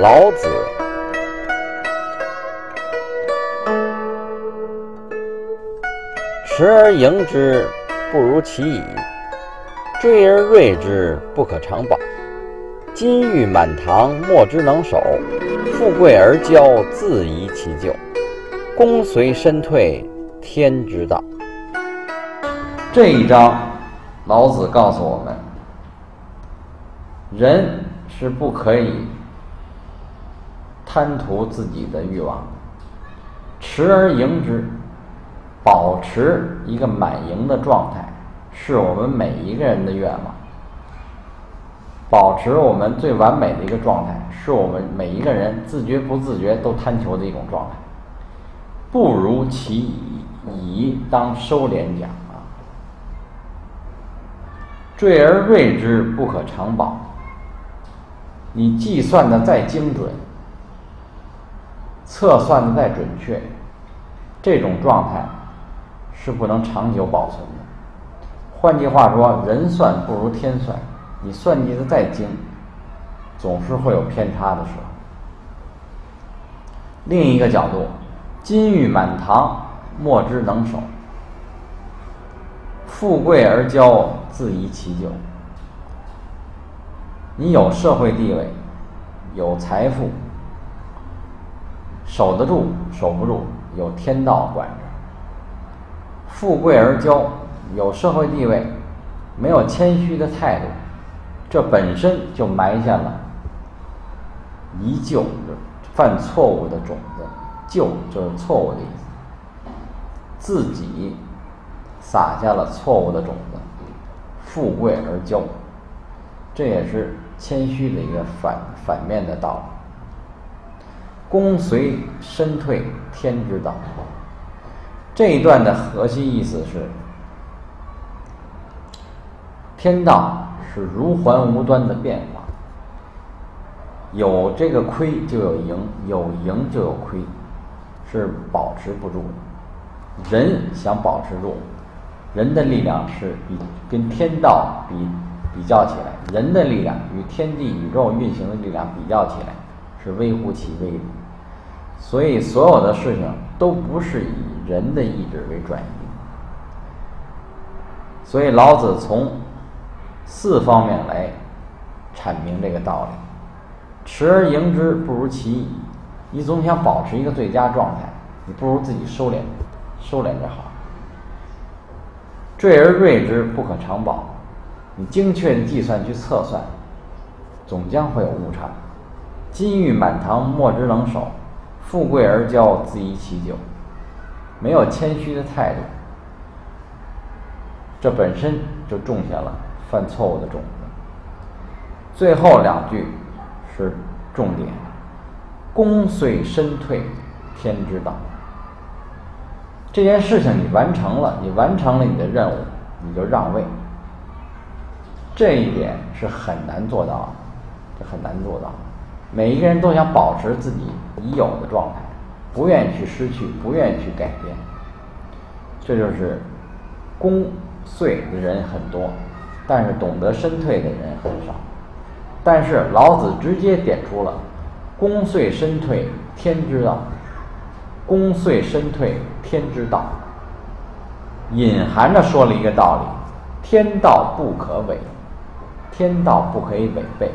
老子。持而盈之，不如其已；追而锐之，不可长保。金玉满堂，莫之能守；富贵而骄，自遗其咎。功遂身退，天之道。这一章，老子告诉我们，人是不可以贪图自己的欲望，持而盈之。保持一个满盈的状态，是我们每一个人的愿望。保持我们最完美的一个状态，是我们每一个人自觉不自觉都贪求的一种状态。不如其已，已当收敛讲啊。坠而锐之，不可长保。你计算的再精准，测算的再准确，这种状态。是不能长久保存的。换句话说，人算不如天算，你算计的再精，总是会有偏差的时候。另一个角度，金玉满堂，莫之能守；富贵而骄，自遗其咎。你有社会地位，有财富，守得住，守不住，有天道管着。富贵而骄，有社会地位，没有谦虚的态度，这本身就埋下了遗旧犯错误的种子。旧就是错误的意思，自己撒下了错误的种子。富贵而骄，这也是谦虚的一个反反面的道理。功遂身退，天之道。这一段的核心意思是：天道是如环无端的变化，有这个亏就有盈，有盈就有亏，是保持不住的。人想保持住，人的力量是比跟天道比比较起来，人的力量与天地宇宙运行的力量比较起来是微乎其微的。所以，所有的事情都不是以人的意志为转移。所以，老子从四方面来阐明这个道理：持而盈之，不如其已。你总想保持一个最佳状态，你不如自己收敛，收敛着好。坠而锐之，不可长保。你精确的计算去测算，总将会有误差。金玉满堂，莫之能守。富贵而骄，自遗其咎。没有谦虚的态度，这本身就种下了犯错误的种子。最后两句是重点：功遂身退，天之道。这件事情你完成了，你完成了你的任务，你就让位。这一点是很难做到的，这很难做到。每一个人都想保持自己已有的状态，不愿意去失去，不愿意去改变。这就是功遂的人很多，但是懂得身退的人很少。但是老子直接点出了“功遂身退，天之道”。功遂身退，天之道，隐含着说了一个道理：天道不可违，天道不可以违背。